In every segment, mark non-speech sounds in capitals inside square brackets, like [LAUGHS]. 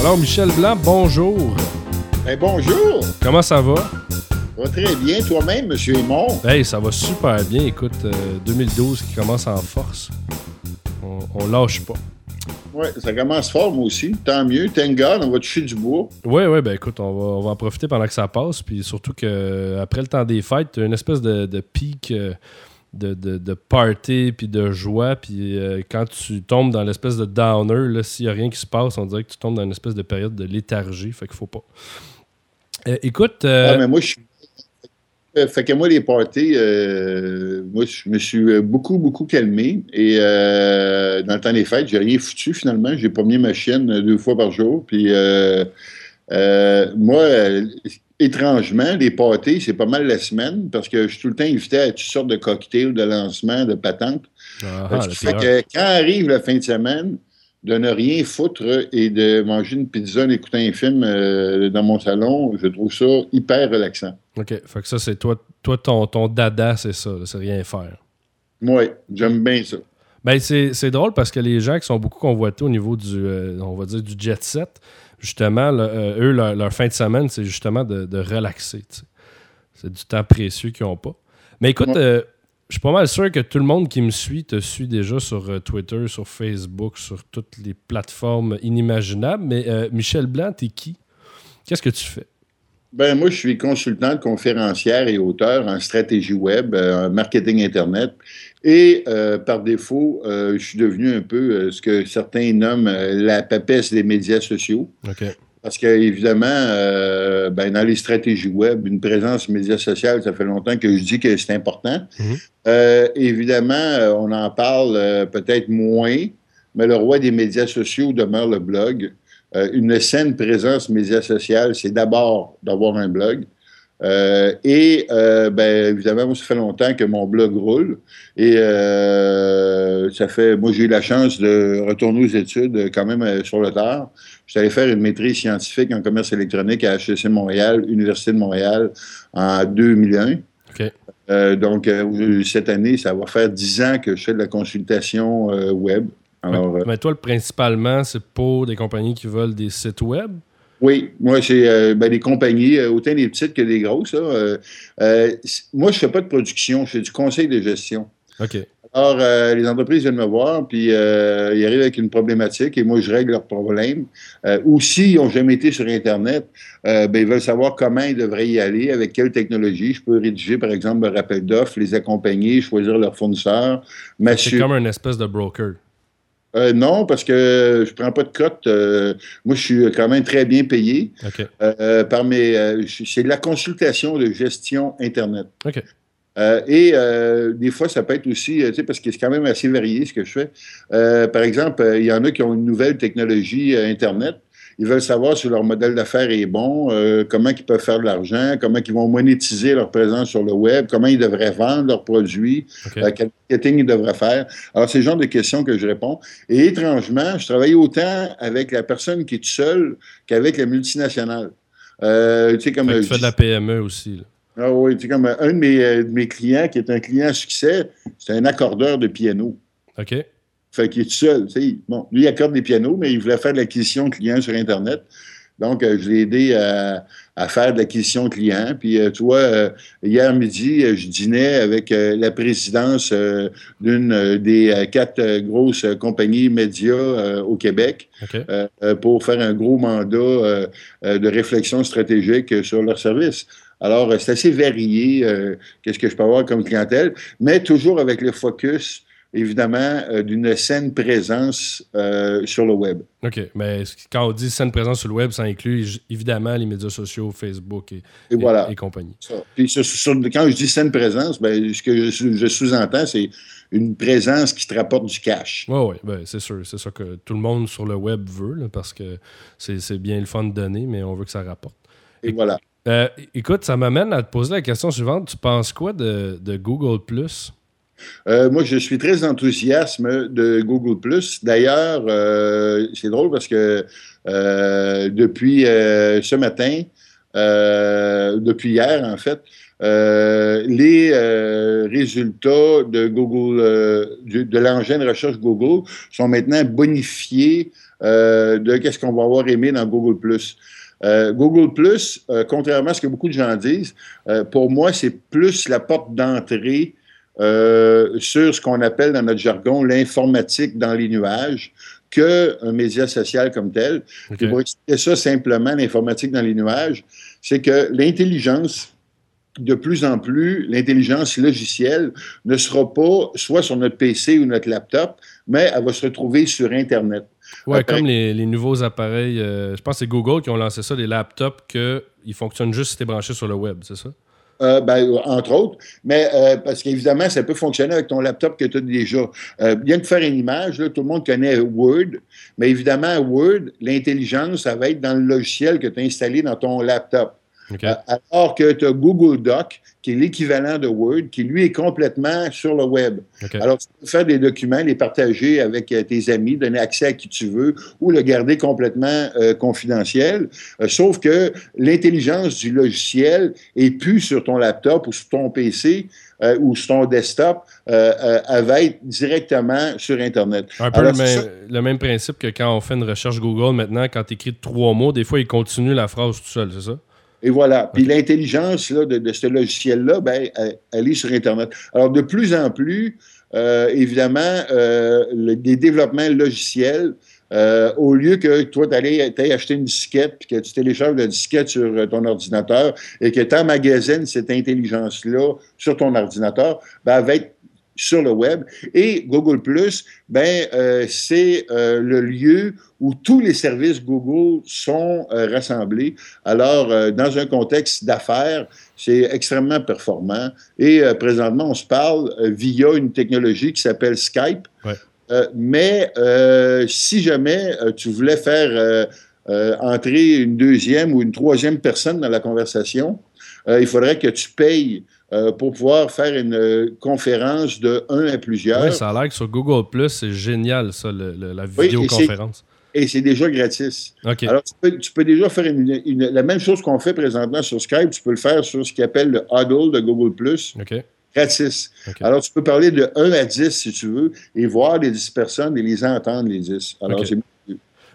Alors, Michel Blanc, bonjour. Ben, bonjour. Comment ça va? Ça va très bien. Toi-même, M. Aymon? Hey, ça va super bien. Écoute, 2012 qui commence en force. On, on lâche pas. Oui, ça commence fort, moi aussi. Tant mieux. God, on va toucher du bois. Oui, oui, ben écoute, on va, on va en profiter pendant que ça passe. Puis surtout qu'après le temps des fêtes, une espèce de, de pic. euh, de, de, de party puis de joie. Puis euh, quand tu tombes dans l'espèce de downer, là, s'il n'y a rien qui se passe, on dirait que tu tombes dans une espèce de période de léthargie. Fait qu'il faut pas. Euh, écoute. euh, Ah, mais moi, je suis. Euh, Fait que moi, les parties, euh, moi, je me suis euh, beaucoup, beaucoup calmé. Et euh, dans le temps des fêtes, j'ai rien foutu finalement. J'ai promené ma chienne deux fois par jour. Puis moi, étrangement, les pâtés, c'est pas mal la semaine parce que je suis tout le temps invité à toutes sortes de cocktails, de lancements, de patentes. ah, Ce ah, qui fait pire. que quand arrive la fin de semaine, de ne rien foutre et de manger une pizza en écoutant un film dans mon salon, je trouve ça hyper relaxant. OK. Fait que ça, c'est toi, toi ton, ton dada, c'est ça. C'est rien faire. Moi, j'aime bien ça. Ben, c'est drôle parce que les gens qui sont beaucoup convoités au niveau du, euh, on va dire, du jet set, justement, euh, eux, leur, leur fin de semaine, c'est justement de, de relaxer. C'est du temps précieux qu'ils n'ont pas. Mais écoute, Ouais. euh, je suis pas mal sûr que tout le monde qui me suit te suit déjà sur Twitter, sur Facebook, sur toutes les plateformes inimaginables. Mais euh, Michel Blanc, t'es qui? Qu'est-ce que tu fais? Ben, moi, je suis consultante conférencière et auteur en stratégie web, euh, en marketing Internet. Et euh, par défaut, euh, je suis devenu un peu euh, ce que certains nomment la papesse des médias sociaux. OK. Parce qu'évidemment, euh, ben, dans les stratégies web, une présence médias sociale, ça fait longtemps que je dis que c'est important. Mhm. Euh, évidemment, on en parle euh, peut-être moins, mais le roi des médias sociaux demeure le blog. Euh, une saine présence médias sociale, c'est d'abord d'avoir un blog. Euh, et euh, ben, évidemment, moi, ça fait longtemps que mon blog roule. Et euh, ça fait, moi, j'ai eu la chance de retourner aux études quand même sur le tard. Je suis allé faire une maîtrise scientifique en commerce électronique à HEC Montréal, Université de Montréal, en 2001. OK. Euh, donc, cette année, ça va faire dix ans que je fais de la consultation web. Alors, euh, Mais toi, le- principalement, c'est pour des compagnies qui veulent des sites web? oui, moi, c'est euh, ben, des compagnies, euh, autant des petites que des grosses. là. Euh, euh, moi, je ne fais pas de production, je fais du conseil de gestion. OK. Alors, les entreprises viennent me voir, puis ils arrivent avec une problématique et moi, je règle leurs problèmes. Ou s'ils n'ont jamais été sur Internet, ben, ils veulent savoir comment ils devraient y aller, avec quelle technologie. Je peux rédiger, par exemple, un rappel d'offres, les accompagner, choisir leur fournisseur, C'est comme un espèce de broker. Euh, non, parce que je prends pas de cote. Euh, moi, je suis quand même très bien payé OK. euh, par mes. euh, c'est de la consultation de gestion Internet. OK. Euh, et euh, des fois, ça peut être aussi, tu sais, parce que c'est quand même assez varié ce que je fais. Euh, par exemple, il y en a qui ont une nouvelle technologie Internet. Ils veulent savoir si leur modèle d'affaires est bon, euh, comment ils peuvent faire de l'argent, comment ils vont monétiser leur présence sur le web, comment ils devraient vendre leurs produits, euh, quel marketing ils devraient faire. Alors, c'est le genre de questions que je réponds. Et étrangement, je travaille autant avec la personne qui est seule qu'avec la multinationale. Euh, tu sais, comme tu fais de la PME aussi. là. ah oui, tu sais, comme un de mes, de mes clients qui est un client à succès, c'est un accordeur de piano. OK. Fait qu'il est tout seul. Bon, lui, il accorde des pianos, mais il voulait faire de l'acquisition de clients sur Internet. Donc, euh, je l'ai aidé à, à faire de l'acquisition de clients. Puis, euh, tu vois, euh, hier midi, euh, je dînais avec euh, la présidence euh, d'une euh, des euh, quatre euh, grosses euh, compagnies médias euh, au Québec euh, euh, pour faire un gros mandat euh, euh, de réflexion stratégique euh, sur leur service. Alors, euh, c'est assez varié, euh, qu'est-ce que je peux avoir comme clientèle, mais toujours avec le focus, évidemment, euh, d'une saine présence euh, sur le web. OK. Mais quand on dit saine présence sur le web, ça inclut évidemment les médias sociaux, Facebook et, Et voilà. et compagnie. Ça. Puis sur- sur- quand je dis saine présence, ben, ce que je, je sous-entends, c'est une présence qui te rapporte du cash. Oui, oui, ben, c'est sûr. C'est ça que tout le monde sur le web veut, là, parce que c'est c'est bien le fun de donner, mais on veut que ça rapporte. Et voilà. Euh, écoute, ça m'amène à te poser la question suivante. Tu penses quoi de, de Google Plus? Euh, moi, je suis très enthousiaste de Google D'ailleurs, euh, c'est drôle parce que euh, depuis ce matin, depuis hier en fait, les résultats de Google, de, l'engin de recherche Google sont maintenant bonifiés de qu'est-ce qu'on va avoir aimé dans Google Google Plus, contrairement à ce que beaucoup de gens disent, pour moi, c'est plus la porte d'entrée euh, sur ce qu'on appelle dans notre jargon l'informatique dans les nuages qu'un média social comme tel. pour expliquer ça simplement, l'informatique dans les nuages, c'est que l'intelligence, de plus en plus, l'intelligence logicielle ne sera pas soit sur notre PC ou notre laptop, mais elle va se retrouver sur Internet. Oui, comme les, nouveaux appareils, euh, je pense que c'est Google qui ont lancé ça, les laptops, qu'ils fonctionnent juste si tu es branché sur le web, c'est ça? Euh, ben, entre autres, mais euh, parce qu'évidemment, ça peut fonctionner avec ton laptop que tu as déjà. Euh, bien que faire une image, tout le monde connaît Word, mais évidemment, Word, l'intelligence, ça va être dans le logiciel que tu as installé dans ton laptop. Euh, alors que tu as Google Doc, qui est l'équivalent de Word, qui lui est complètement sur le web. Alors, tu peux faire des documents, les partager avec euh, tes amis, donner accès à qui tu veux ou le garder complètement euh, confidentiel. sauf que l'intelligence du logiciel est plus sur ton laptop ou sur ton PC ou sur ton desktop, elle va être directement sur Internet. Un peu le, même, principe que quand on fait une recherche Google maintenant, quand tu écris trois mots, des fois, il continue la phrase tout seul, c'est ça? Et voilà. Puis l'intelligence de, ce logiciel-là, ben, elle, est sur Internet. Alors, de plus en plus, euh, évidemment, euh, les développements logiciels, euh, au lieu que toi, tu ailles acheter une disquette, puis que tu télécharges la disquette sur ton ordinateur et que tu emmagasines cette intelligence-là sur ton ordinateur, ben, elle va être sur le web. Et Google Plus, ben, euh, c'est euh, le lieu où tous les services Google sont euh, rassemblés. Alors, dans un contexte d'affaires, c'est extrêmement performant. Et présentement, on se parle via une technologie qui s'appelle Skype. mais si jamais tu voulais faire entrer une deuxième ou une troisième personne dans la conversation, il faudrait que tu payes euh, pour pouvoir faire une euh, conférence de un à plusieurs. Oui, ça a l'air que sur Google Plus, c'est génial, ça, la vidéoconférence. et c'est déjà gratis. Alors, tu peux, déjà faire la même chose qu'on fait présentement sur Skype, tu peux le faire sur ce qu'on appelle le Huddle de Google Plus. Gratis. Alors, tu peux parler de 1 à 10 si tu veux et voir les 10 personnes et les entendre, les 10. Alors, c'est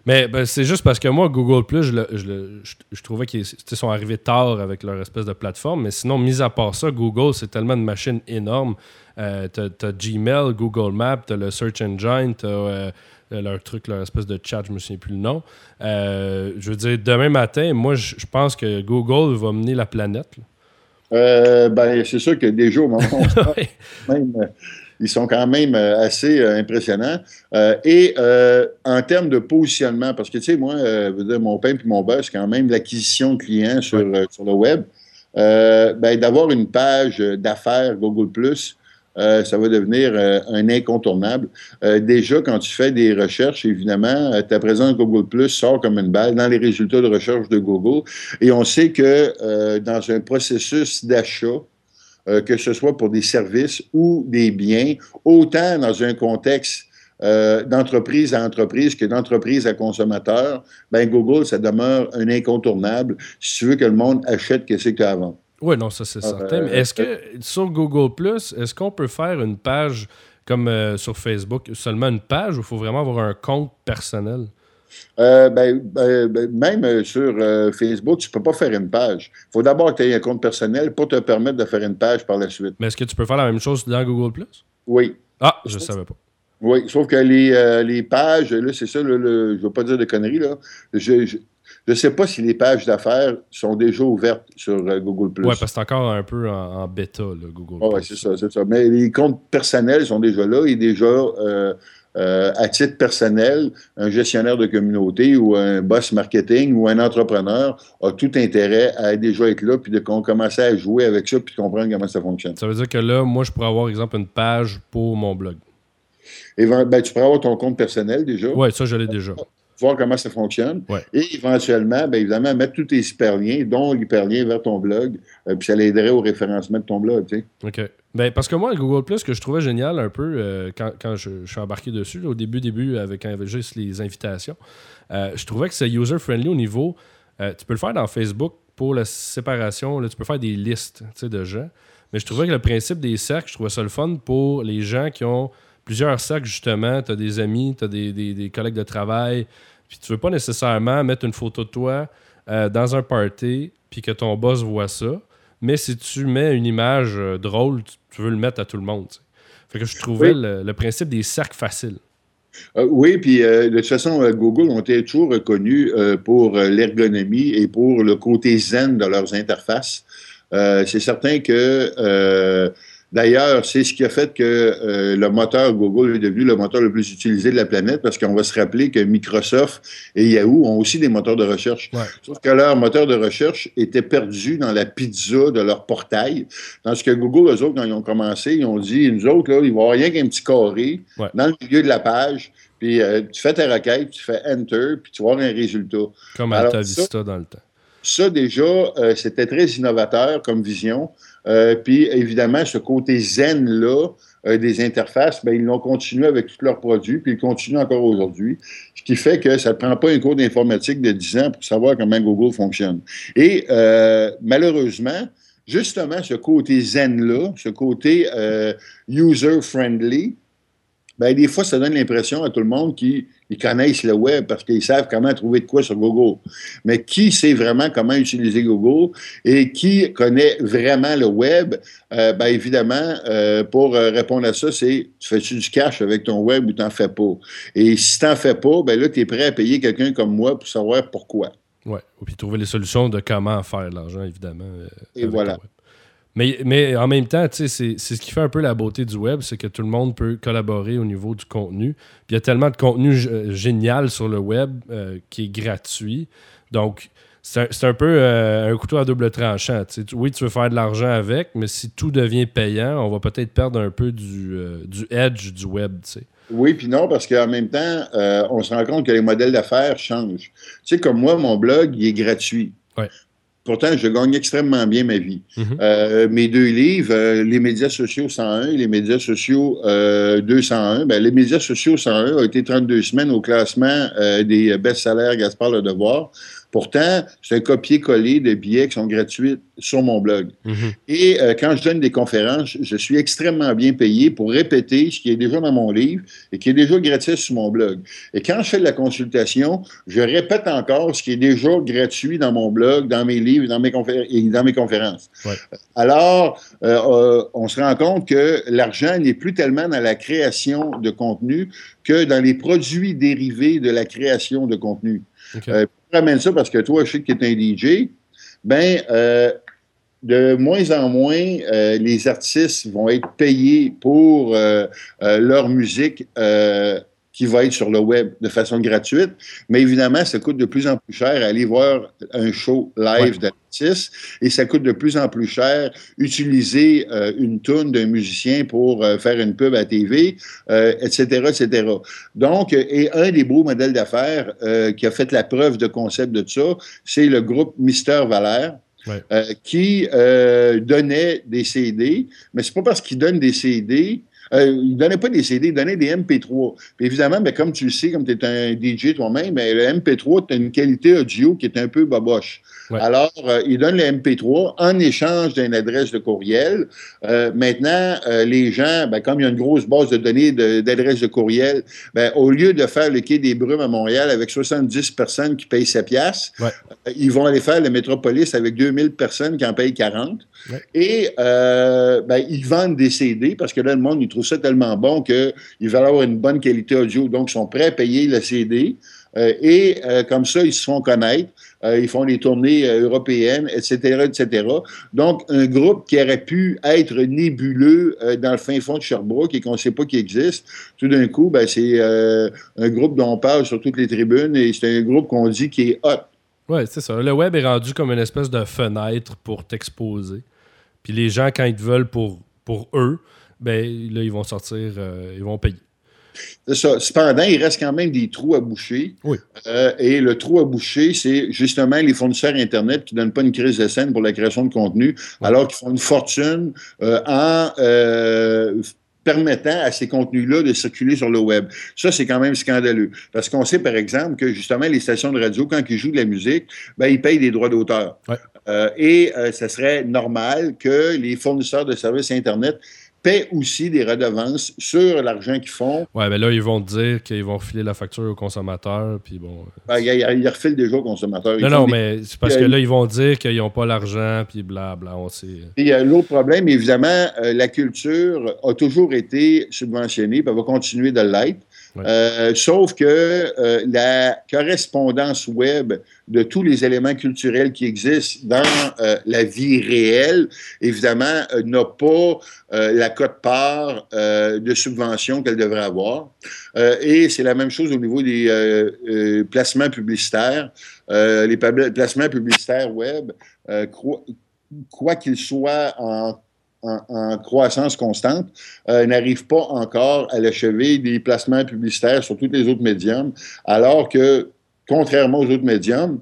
mais ben, c'est juste parce que moi, Google Plus, je, trouvais qu'ils sont arrivés tard avec leur espèce de plateforme. Mais sinon, mis à part ça, Google, c'est tellement une machine énorme. Euh, tu as, Gmail, Google Maps, tu as le Search Engine, tu as euh, leur truc, leur espèce de chat, je me souviens plus le nom. Euh, je veux dire, demain matin, moi, je pense que Google va mener la planète. ben, c'est sûr que déjà, au moment où [LAUGHS] même, ils sont quand même euh, assez euh, impressionnants. Euh, et en termes de positionnement, parce que, tu sais, moi, mon pain puis mon beurre, c'est quand même l'acquisition de clients sur, sur le web. Ben, d'avoir une page d'affaires Google Plus, ça va devenir un incontournable. déjà, quand tu fais des recherches, évidemment, ta présence Google Plus sort comme une balle dans les résultats de recherche de Google. Et on sait que dans un processus d'achat, euh, que ce soit pour des services ou des biens, autant dans un contexte euh, d'entreprise à entreprise que d'entreprise à consommateur, ben Google, ça demeure un incontournable si tu veux que le monde achète ce que tu as avant. Oui, non, ça c'est certain. Mais est-ce que sur Google Plus, est-ce qu'on peut faire une page comme euh, sur Facebook, seulement une page ou il faut vraiment avoir un compte personnel? Euh, ben, ben, ben, même euh, sur euh, Facebook, tu ne peux pas faire une page. Il faut d'abord que tu aies un compte personnel pour te permettre de faire une page par la suite. Mais est-ce que tu peux faire la même chose dans Google Plus? Oui. Ah, je ne savais pas. Oui, sauf que les, pages, là, c'est ça, je ne veux pas dire de conneries, là. Je ne sais pas si les pages d'affaires sont déjà ouvertes sur Google Oui, parce que c'est encore un peu en, bêta, Google Oui, c'est ça, c'est ça. Mais les comptes personnels sont déjà là et déjà euh, à titre personnel, un gestionnaire de communauté ou un boss marketing ou un entrepreneur a tout intérêt à déjà être là puis de commencer à jouer avec ça puis de comprendre comment ça fonctionne. Ça veut dire que là, moi, je pourrais avoir, exemple, une page pour mon blog. Et ben, tu pourrais avoir ton compte personnel déjà. Oui, ça, je l'ai déjà voir comment ça fonctionne. Et éventuellement, bien évidemment, mettre tous tes hyperliens, dont l'hyperlien vers ton blog, euh, puis ça l'aiderait au référencement de ton blog. Tu sais. OK. Ben, parce que moi, Google Plus, que je trouvais génial un peu euh, quand, quand je, suis embarqué dessus, au début, début, avec quand il y avait juste les invitations, euh, je trouvais que c'est user-friendly au niveau. tu peux le faire dans Facebook, pour la séparation, là, tu peux faire des listes de gens. Mais je trouvais que le principe des cercles, je trouvais ça le fun pour les gens qui ont plusieurs cercles, justement. Tu as des amis, tu as des, collègues de travail. Puis tu veux pas nécessairement mettre une photo de toi euh, dans un party, puis que ton boss voit ça. Mais si tu mets une image euh, drôle, tu, veux le mettre à tout le monde. Fait que je trouvais le, principe des cercles faciles. Euh, oui, puis de toute façon, Google ont été toujours reconnus pour l'ergonomie et pour le côté zen de leurs interfaces. c'est certain que D'ailleurs, c'est ce qui a fait que euh, le moteur Google est devenu le moteur le plus utilisé de la planète parce qu'on va se rappeler que Microsoft et Yahoo ont aussi des moteurs de recherche. Sauf que leur moteur de recherche était perdu dans la pizza de leur portail. Tandis que Google, eux autres, quand ils ont commencé, ils ont dit, nous autres, là, il va y avoir rien qu'un petit carré dans le milieu de la page. Puis euh, tu fais ta requête, tu fais Enter, puis tu vois un résultat. Comme Alta Vista dans le temps. Ça, déjà, euh, c'était très innovateur comme vision. Euh, puis, évidemment, ce côté zen-là euh, des interfaces, ben, ils l'ont continué avec tous leurs produits, puis ils continuent encore aujourd'hui. Ce qui fait que ça ne prend pas un cours d'informatique de 10 ans pour savoir comment Google fonctionne. Et malheureusement, justement, ce côté zen-là, ce côté user-friendly, ben, des fois, ça donne l'impression à tout le monde qu'ils connaissent le web parce qu'ils savent comment trouver de quoi sur Google. Mais qui sait vraiment comment utiliser Google et qui connaît vraiment le web? Euh, ben, évidemment, euh, pour euh, répondre à ça, c'est tu fais-tu du cash avec ton web ou t'en fais pas? Et si t'en fais pas, ben là, tu es prêt à payer quelqu'un comme moi pour savoir pourquoi. Oui, et puis trouver les solutions de comment faire l'argent, évidemment. et voilà. Mais, en même temps, c'est ce qui fait un peu la beauté du web, c'est que tout le monde peut collaborer au niveau du contenu. Puis il y a tellement de contenu euh, génial sur le web euh, qui est gratuit. Donc, c'est un, peu euh, un couteau à double tranchant. Oui, tu veux faire de l'argent avec, mais si tout devient payant, on va peut-être perdre un peu du, du edge du web. Oui, puis non, parce qu'en même temps, on se rend compte que les modèles d'affaires changent. Tu sais, comme moi, mon blog, il est gratuit. Ouais. Pourtant, je gagne extrêmement bien ma vie. Mhm. Euh, mes deux livres, euh, Les médias sociaux 101 et Les médias sociaux 201, euh, ben, les médias sociaux 101 ont été 32 semaines au classement des best-sellers Gaspard Le Devoir. Pourtant, c'est un copier-coller de billets qui sont gratuits sur mon blog. Mhm. Et euh, quand je donne des conférences, je suis extrêmement bien payé pour répéter ce qui est déjà dans mon livre et qui est déjà gratuit sur mon blog. Et quand je fais de la consultation, je répète encore ce qui est déjà gratuit dans mon blog, dans mes livres dans mes et dans mes conférences. Alors, euh, euh, on se rend compte que l'argent n'est plus tellement dans la création de contenu que dans les produits dérivés de la création de contenu ramène ça parce que toi, je sais que tu es un DJ. Ben, euh, de moins en moins, euh, les artistes vont être payés pour euh, leur musique qui va être sur le web de façon gratuite. Mais évidemment, ça coûte de plus en plus cher aller voir un show live d'artiste et ça coûte de plus en plus cher utiliser euh, une toune d'un musicien pour euh, faire une pub à TV, etc., euh, etc. Donc, et un des beaux modèles d'affaires qui a fait la preuve de concept de ça, c'est le groupe Mister Valère. qui donnait des CD, mais c'est pas parce qu'il donne des CD euh, il ne donnait pas des CD, il donnait des MP3. Puis évidemment, ben, comme tu le sais, comme tu es un DJ toi-même, ben, le MP3, tu as une qualité audio qui est un peu boboche. Alors, euh, il donne le MP3 en échange d'une adresse de courriel. Euh, maintenant, les gens, ben, comme il y a une grosse base de données d'adresses de, courriel, ben, au lieu de faire le quai des Brumes à Montréal avec 70 personnes qui payent 7 piastres, ils vont aller faire le Métropolis avec 2000 personnes qui en payent 40. Et ben, ils vendent des CD parce que là, le monde, il trouve ça tellement bon qu'ils veulent avoir une bonne qualité audio. Donc, ils sont prêts à payer le CD. Euh, et euh, comme ça, ils se font connaître. Euh, ils font des tournées européennes, etc., etc. Donc, un groupe qui aurait pu être nébuleux dans le fin fond de Sherbrooke et qu'on ne sait pas qu'il existe, tout d'un coup, ben, c'est un groupe dont on parle sur toutes les tribunes et c'est un groupe qu'on dit qui est hot. Oui, c'est ça. Le web est rendu comme une espèce de fenêtre pour t'exposer. Puis les gens, quand ils te veulent pour, pour eux, ben là, ils vont sortir, euh, ils vont payer. C'est ça. Cependant, il reste quand même des trous à boucher. Oui. Euh, et le trou à boucher, c'est justement les fournisseurs Internet qui ne donnent pas une crise de scène pour la création de contenu, alors qu'ils font une fortune euh, en permettant à ces contenus-là de circuler sur le web. Ça, c'est quand même scandaleux. Parce qu'on sait, par exemple, que justement, les stations de radio, quand ils jouent de la musique, ben, ils payent des droits d'auteur. Euh, et euh, ça serait normal que les fournisseurs de services Internet paient aussi des redevances sur l'argent qu'ils font. Ouais, mais ben là, ils vont te dire qu'ils vont refiler la facture aux consommateurs, puis bon... Ben, ils, refilent déjà aux consommateurs. non, non, mais c'est parce que là, ils vont dire qu'ils n'ont pas l'argent, puis blabla, on sait... Il y a l'autre problème, évidemment, euh, la culture a toujours été subventionnée, puis elle va continuer de l'être. Euh, sauf que euh, la correspondance web de tous les éléments culturels qui existent dans euh, la vie réelle, évidemment, n'a pas la cote-part de subvention qu'elle devrait avoir. et c'est la même chose au niveau des placements publicitaires. les placements publicitaires web, quoi qu'ils soient en en, croissance constante, euh, n'arrive pas encore à l'achever des placements publicitaires sur tous les autres médiums, alors que, contrairement aux autres médiums,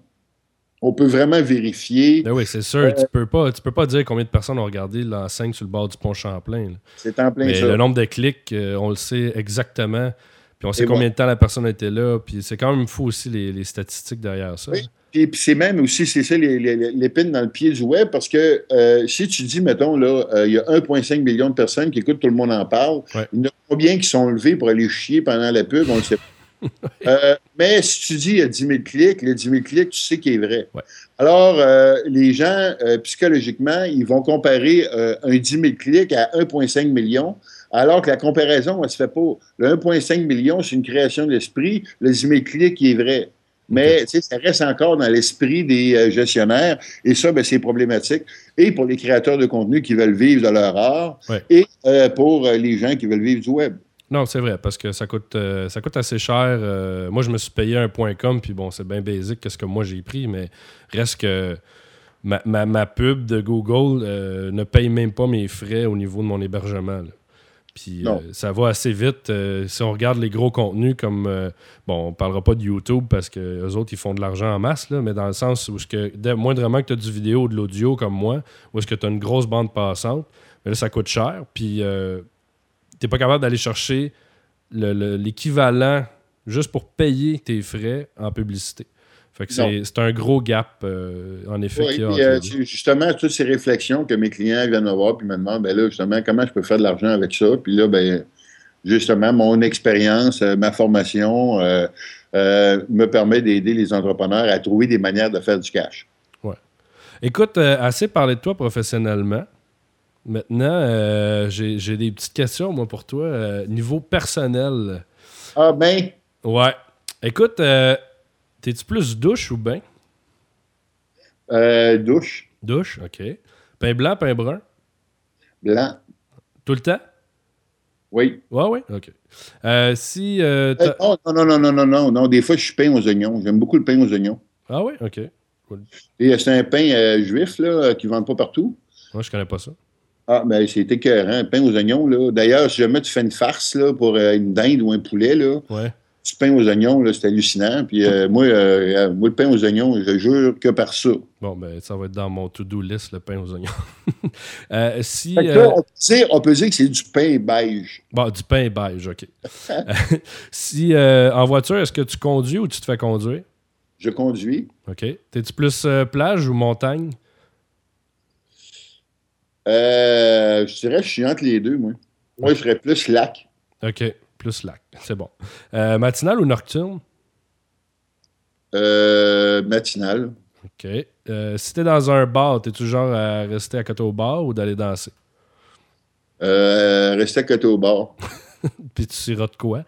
on peut vraiment vérifier. Ben oui, c'est sûr. Euh, tu peux pas, tu peux pas dire combien de personnes ont regardé l'enseigne sur le bord du pont Champlain. C'est en plein Mais le nombre de clics, euh, on le sait exactement. Puis on sait combien de temps la personne était là. Puis c'est quand même fou aussi les, statistiques derrière ça. Oui. Puis, c'est même aussi, c'est ça l'épine dans le pied du web, parce que euh, si tu dis, mettons, là, euh, il y a 1,5 million de personnes qui écoutent, tout le monde en parle, il y en a combien qui sont levés pour aller chier pendant la pub, on ne sait pas. [LAUGHS] Euh, mais si tu dis il y a 10 000 clics, les 10 000 clics, tu sais qu'il est vrai. Alors, les gens, psychologiquement, ils vont comparer un 10 000 clics à 1,5 million, alors que la comparaison, elle ne se fait pas. Le 1,5 million, c'est une création d'esprit. Le 10 000 clics, il est vrai. Mais ça reste encore dans l'esprit des euh, gestionnaires et ça, ben, c'est problématique. Et pour les créateurs de contenu qui veulent vivre de leur art et euh, pour euh, les gens qui veulent vivre du web. Non, c'est vrai, parce que ça coûte, ça coûte assez cher. moi, je me suis payé un point .com, puis bon, c'est bien basique qu'est-ce que moi j'ai pris, mais reste que ma, ma pub de Google ne paye même pas mes frais au niveau de mon hébergement. Puis euh, ça va assez vite. Euh, si on regarde les gros contenus comme. Euh, bon, on parlera pas de YouTube parce que les autres, ils font de l'argent en masse, là, mais dans le sens où, que, moindrement que tu as du vidéo ou de l'audio comme moi, ou est-ce que tu as une grosse bande passante, mais là, ça coûte cher. Puis tu n'es pas capable d'aller chercher l'équivalent juste pour payer tes frais en publicité c'est un gros gap, euh, en effet. Oui, euh, justement, toutes ces réflexions que mes clients viennent me voir puis me demandent, ben là, justement, comment je peux faire de l'argent avec ça? Puis là, ben, justement, mon expérience, euh, ma formation me permet d'aider les entrepreneurs à trouver des manières de faire du cash. Ouais. Écoute, assez parlé de toi professionnellement. Maintenant, j'ai des petites questions, moi, pour toi. niveau personnel. Ah, ben? Ouais. Écoute, T'es-tu plus douche ou bain? Euh, douche. Douche, OK. Pain blanc, pain brun? Blanc. Tout le temps? Oui. Ouais, oui, OK. Euh, si. Euh, euh non, non, non, non, non, non, non. Des fois, je suis pain aux oignons. J'aime beaucoup le pain aux oignons. Ah oui, OK. Et c'est un pain juif, là, qui ne vendent pas partout. Moi, je connais pas ça. Ah, ben, c'est écœurant. Pain aux oignons, là. D'ailleurs, si jamais tu fais une farce, là, pour une dinde ou un poulet, là. Ouais du pain aux oignons, c'est hallucinant. Puis euh, moi, euh, moi, le pain aux oignons, je jure que par ça. Bon, ben, ça va être dans mon to-do list, le pain aux oignons. [LAUGHS] euh, si, on, peut dire, que c'est du pain beige. Bon, du pain beige, OK. [LAUGHS] si euh, en voiture, est-ce que tu conduis ou tu te fais conduire? Je conduis. OK. T'es-tu plus plage ou montagne? je dirais que je suis entre les deux, moi. Moi, je serais plus lac. OK. Plus lac. C'est bon. Euh, matinal ou nocturne? Euh, matinal. OK. Euh, si t'es dans un bar, t'es toujours à rester à côté au bar ou d'aller danser? Euh, rester à côté au bar. [LAUGHS] Puis tu de quoi?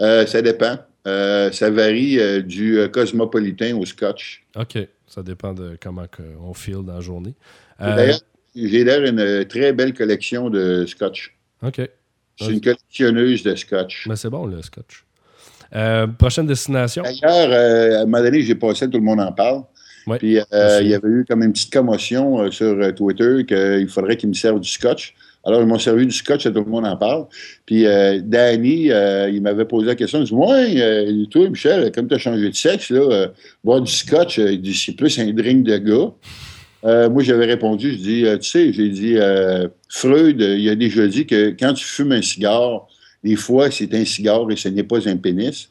Euh, ça dépend. ça varie du cosmopolitain au scotch. OK. Ça dépend de comment on feel dans la journée. D'ailleurs, j'ai l'air une très belle collection de scotch. OK. Je suis une collectionneuse de scotch. Mais c'est bon, le scotch. Euh, prochaine destination? D'ailleurs, euh, à un moment donné, j'ai passé, tout le monde en parle. Puis euh, il y avait eu comme une petite commotion sur Twitter qu'il faudrait qu'ils me servent du scotch. Alors, ils m'ont servi du scotch, tout le monde en parle. Puis Danny, il m'avait posé la question, il dit Ouais, toi, Michel, comme tu as changé de sexe, là, boire du scotch, c'est plus un drink de gars. Euh, moi, j'avais répondu, je dis, euh, tu sais, j'ai dit, euh, Freud, il a déjà dit que quand tu fumes un cigare, des fois, c'est un cigare et ce n'est pas un pénis.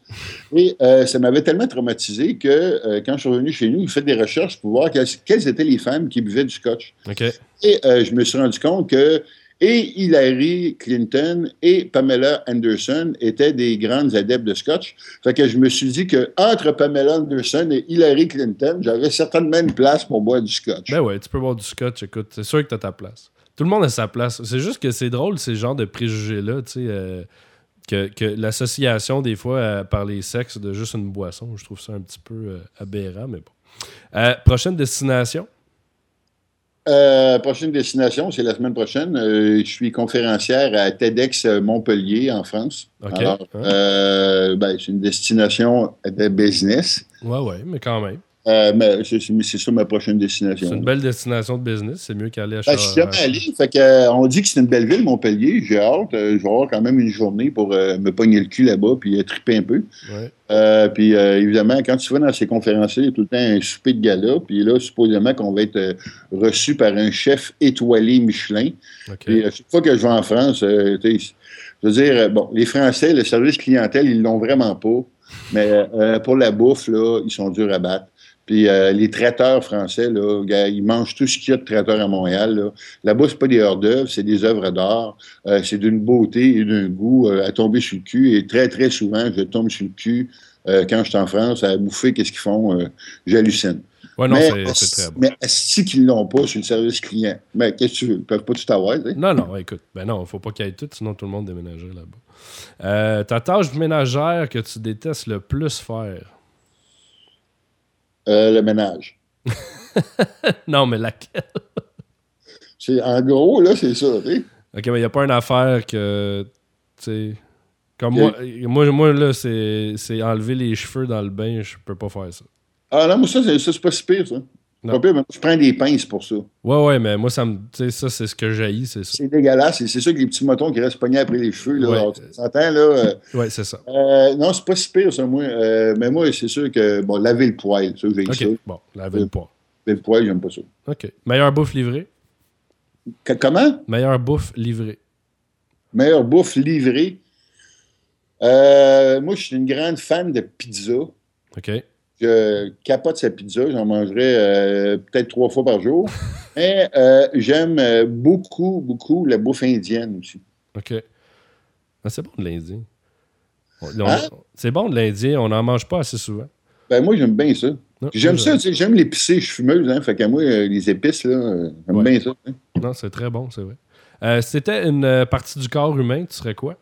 Et ça m'avait tellement traumatisé que quand je suis revenu chez nous, j'ai fait des recherches pour voir quelles, étaient les femmes qui buvaient du scotch. Et je me suis rendu compte que et Hillary Clinton et Pamela Anderson étaient des grandes adeptes de scotch. Fait que je me suis dit que entre Pamela Anderson et Hillary Clinton, j'avais certainement une place pour boire du scotch. Ben ouais, tu peux boire du scotch, écoute, c'est sûr que tu as ta place. Tout le monde a sa place. C'est juste que c'est drôle, ces genres de préjugés-là, tu sais, euh, que, l'association, des fois, euh, par les sexes de juste une boisson, je trouve ça un petit peu euh, aberrant, mais bon. prochaine destination? Euh, prochaine destination, c'est la semaine prochaine. Euh, je suis conférencière à TEDx Montpellier, en France. Alors, euh, ben, c'est une destination de business. Ouais, ouais, mais quand même. Euh, mais c'est ça ma prochaine destination. C'est une belle destination de business. C'est mieux qu'aller à ben, Je suis jamais allé. Fait que, euh, on dit que c'est une belle ville, Montpellier. J'ai hâte. Euh, je vais avoir quand même une journée pour me pogner le cul là-bas puis triper un peu. puis évidemment, quand tu vas dans ces conférences, il y a tout le temps un souper de gala. Puis là, supposément qu'on va être reçu par un chef étoilé Michelin. Puis chaque fois que je vais en France, je veux dire, bon, les Français, le service clientèle, ils l'ont vraiment pas. Mais pour la bouffe, là, ils sont durs à battre. Puis euh, les traiteurs français, là, ils mangent tout ce qu'il y a de traiteurs à Montréal. Là. Là-bas, c'est pas des hors-d'œuvre, c'est des œuvres d'art. Euh, c'est d'une beauté et d'un goût euh, à tomber sur le cul. Et très, très souvent, je tombe sur le cul quand je suis en France à bouffer qu'est-ce qu'ils font. J'hallucine. Ouais, non, c'est très bon. Mais est-ce qu'ils l'ont pas sur le service client? Mais qu'est-ce que tu veux? Ils peuvent pas tout avoir. Non, non, écoute. Ben non, il faut pas qu'il y ait tout, sinon tout le monde déménagerait là-bas. ta tâche ménagère que tu détestes le plus faire? Euh, le ménage. [LAUGHS] non, mais laquelle? c'est, en gros, là, c'est ça. OK, mais il n'y a pas une affaire que. Tu sais. Comme moi, moi, moi, là, c'est, c'est enlever les cheveux dans le bain, je peux pas faire ça. Ah non, mais ça, c'est, ça, c'est pas si pire, ça. Je prends des pinces pour ça. Ouais, ouais, mais moi, ça me. Ça, c'est ce que j'haïs, c'est ça. C'est dégueulasse. C'est, ça que les petits motons qui restent pognés après les cheveux, là. Ouais. là. Euh, [LAUGHS] ouais, c'est ça. Euh, non, c'est pas si pire, ça, moi. Euh, mais moi, c'est sûr que, bon, laver le poil, ça, j'ai ça. Bon, laver le poil. Laver le poil, j'aime pas ça. OK. Meilleure bouffe livrée? comment? Meilleure bouffe livrée. Meilleure bouffe livrée? moi, je suis une grande fan de pizza. OK. Je capote sa pizza, j'en mangerai euh, peut-être trois fois par jour. [LAUGHS] Mais euh, j'aime euh, beaucoup, beaucoup la bouffe indienne aussi. OK. Ah, c'est bon de l'Indien. Hein? C'est bon de l'Indien, on n'en mange pas assez souvent. Ben moi, j'aime bien ça. J'aime ça, j'aime l'épicé, je suis fumeuse, hein, fait qu'à moi, les épices, là, j'aime bien ça. Hein. Non, c'est très bon, c'est vrai. si c'était une partie du corps humain, tu serais quoi?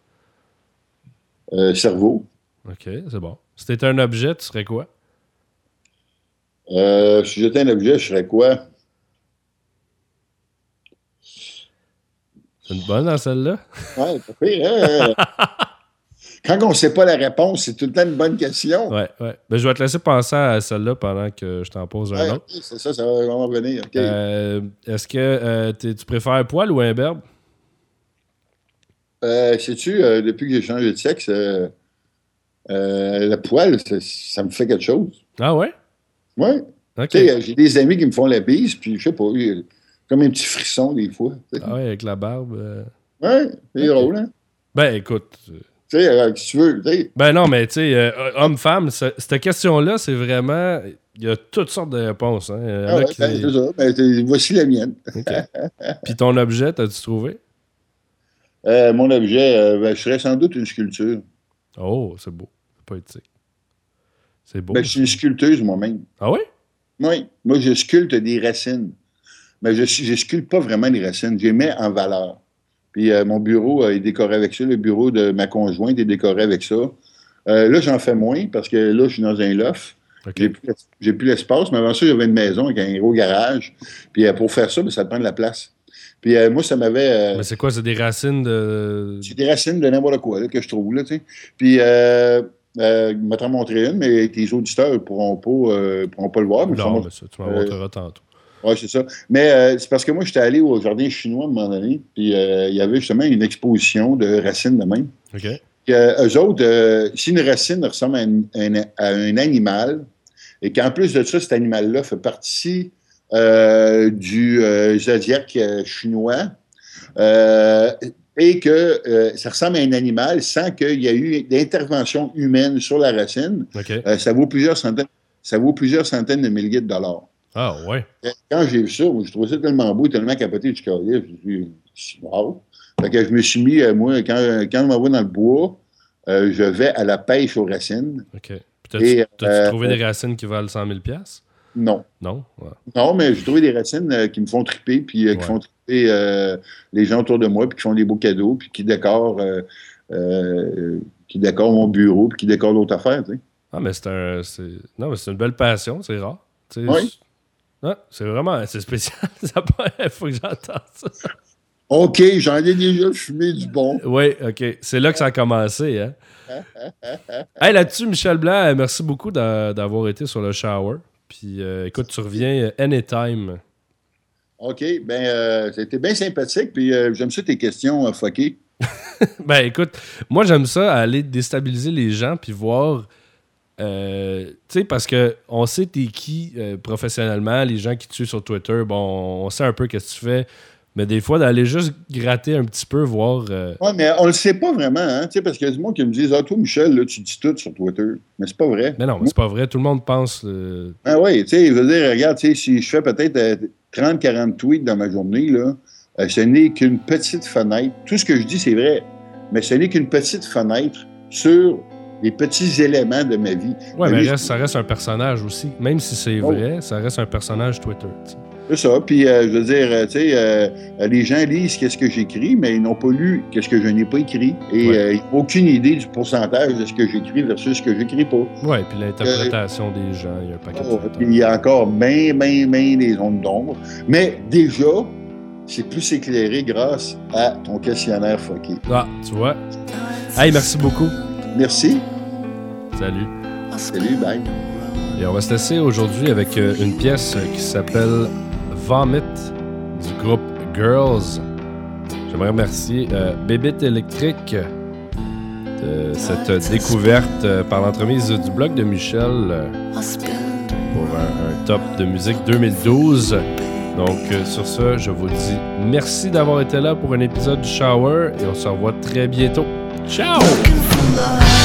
cerveau. OK, c'est bon. Si c'était un objet, tu serais quoi? Euh, si j'étais un objet, je serais quoi? C'est une bonne dans celle-là? Oui, pas pire, hein? [LAUGHS] Quand on ne sait pas la réponse, c'est tout le temps une bonne question. Oui, oui. Ben, je vais te laisser penser à celle-là pendant que je t'en pose un autre. c'est ça, ça va vraiment venir. Euh, est-ce que euh, tu préfères poil ou un berbe? Euh, Sais-tu, depuis que j'ai changé de sexe, le poil, ça me fait quelque chose. Ah ouais? Oui. J'ai des amis qui me font la bise, puis je sais pas, comme un petit frisson des fois. Ah ouais, avec la barbe. Euh... Oui, c'est drôle, hein? Ben écoute. Euh, tu sais, euh, si tu veux. Ben non, mais tu sais, euh, homme-femme, cette question-là, c'est vraiment. Il y a toutes sortes de réponses. Hein. Ah ouais, ben, c'est ça. Ben, voici la mienne. Puis ton objet, t'as-tu trouvé? mon objet, ben, je serais sans doute une sculpture. Oh, c'est beau. C'est poétique. C'est beau. Ben, je suis une sculpteuse moi-même. Ah oui? Oui. Moi, je sculpte des racines. Mais je ne sculpte pas vraiment des racines. Je les mets en valeur. Puis euh, mon bureau euh, est décoré avec ça. Le bureau de ma conjointe est décoré avec ça. Euh, là, j'en fais moins parce que là, je suis dans un loft. J'ai plus l'espace, mais avant ça, j'avais une maison avec un gros garage. Puis pour faire ça, ben, ça te prend de la place. Puis moi, ça m'avait. mais c'est quoi? C'est des racines de. C'est des racines de n'importe quoi que je trouve, là, tu sais. Puis euh, je vais t'en montrer une, mais tes auditeurs ne pourront, pas, euh, pourront pas le voir. Mais non, mais ça, tu m'en euh, montreras tantôt. Oui, c'est ça. Mais euh, c'est parce que moi, j'étais allé au jardin chinois à un moment donné, puis il y avait justement une exposition de racines de même. OK. eux autres, si une racine ressemble à un, animal, et qu'en plus de ça, cet animal-là fait partie euh, du euh, zodiaque euh, chinois euh, et que euh, ça ressemble à un animal sans qu'il y ait eu d'intervention humaine sur la racine. Euh, ça vaut plusieurs centaines, ça vaut plusieurs centaines de milliers de dollars. Ah, ouais. Quand j'ai vu ça, je trouvais ça tellement beau, tellement capoté du carrière, je me suis dit, wow. Fait que je me suis mis, euh, moi, quand, quand je m'en vais dans le bois, euh, je vais à la pêche aux racines. OK. Puis t'as-tu euh, trouvé des racines qui valent 100 000 Non. Non? Ouais. Non, mais j'ai trouvé des racines euh, qui me font triper, puis euh, qui font triper euh, les gens autour de moi, puis qui font des beaux cadeaux, puis qui décorent, euh, euh, qui décorent mon bureau, puis qui décorent d'autres affaires, tu sais. Ah, mais c'est un. c'est- Non, mais c'est une belle passion, c'est rare. Tu sais, Oui. c'est- Ah, c'est vraiment. C'est spécial. [LAUGHS] Ça Il [LAUGHS] faut que j'entende ça. OK, j'en ai déjà fumé du bon. Oui, OK. C'est là que ça a commencé, hein? [LAUGHS] hey, là-dessus, Michel Blanc, merci beaucoup d'a- d'avoir été sur le shower. Puis, euh, écoute, tu reviens anytime. OK, ben, euh, c'était bien sympathique, puis euh, j'aime ça tes questions euh. [LAUGHS] Ben écoute, moi j'aime ça aller déstabiliser les gens puis voir euh, tu sais parce que on sait t'es qui professionnellement, les gens qui te suivent sur Twitter, bon, on sait un peu qu'est-ce que tu fais, mais des fois d'aller juste gratter un petit peu voir euh, Oui, mais on le sait pas vraiment, hein, tu sais, parce qu'il y a du monde qui me disent Ah, toi, Michel, là, tu dis tout sur Twitter. Mais c'est pas vrai. Mais non, mais c'est pas vrai, tout le monde pense euh, Ah oui, tu sais, je veux dire, regarde, tu sais, si je fais peut-être euh, 30-40 tweets dans ma journée, là, euh, ce n'est qu'une petite fenêtre. Tout ce que je dis, c'est vrai, mais ce n'est qu'une petite fenêtre sur les petits éléments de ma vie. Ma mais reste, ça reste un personnage aussi. Même si c'est Oh. vrai, ça reste un personnage Twitter. C'est ça. Puis, euh, je veux dire, euh, tu sais, euh, les gens lisent qu'est-ce que j'écris, mais ils n'ont pas lu qu'est-ce que je n'ai pas écrit. Et Ouais. euh, ils n'ont aucune idée du pourcentage de ce que j'écris versus ce que j'écris pas. Ouais, puis l'interprétation des gens, il y a un paquet Oh, puis il y a encore bien, bien, bien des zones d'ombre. Mais déjà, c'est plus éclairé grâce à ton questionnaire fucké. Ah, tu vois. Hey, merci beaucoup. Merci. Salut. Salut, bye. Et on va se laisser aujourd'hui avec une pièce qui s'appelle Vomit du groupe Girls. J'aimerais remercier euh, Bébite Électrique de cette découverte euh, par l'entremise du blog de Michel euh, pour un, un top de musique 2012. Donc euh, sur ce, je vous dis merci d'avoir été là pour un épisode du Shower et on se revoit très bientôt. Ciao! looking for love.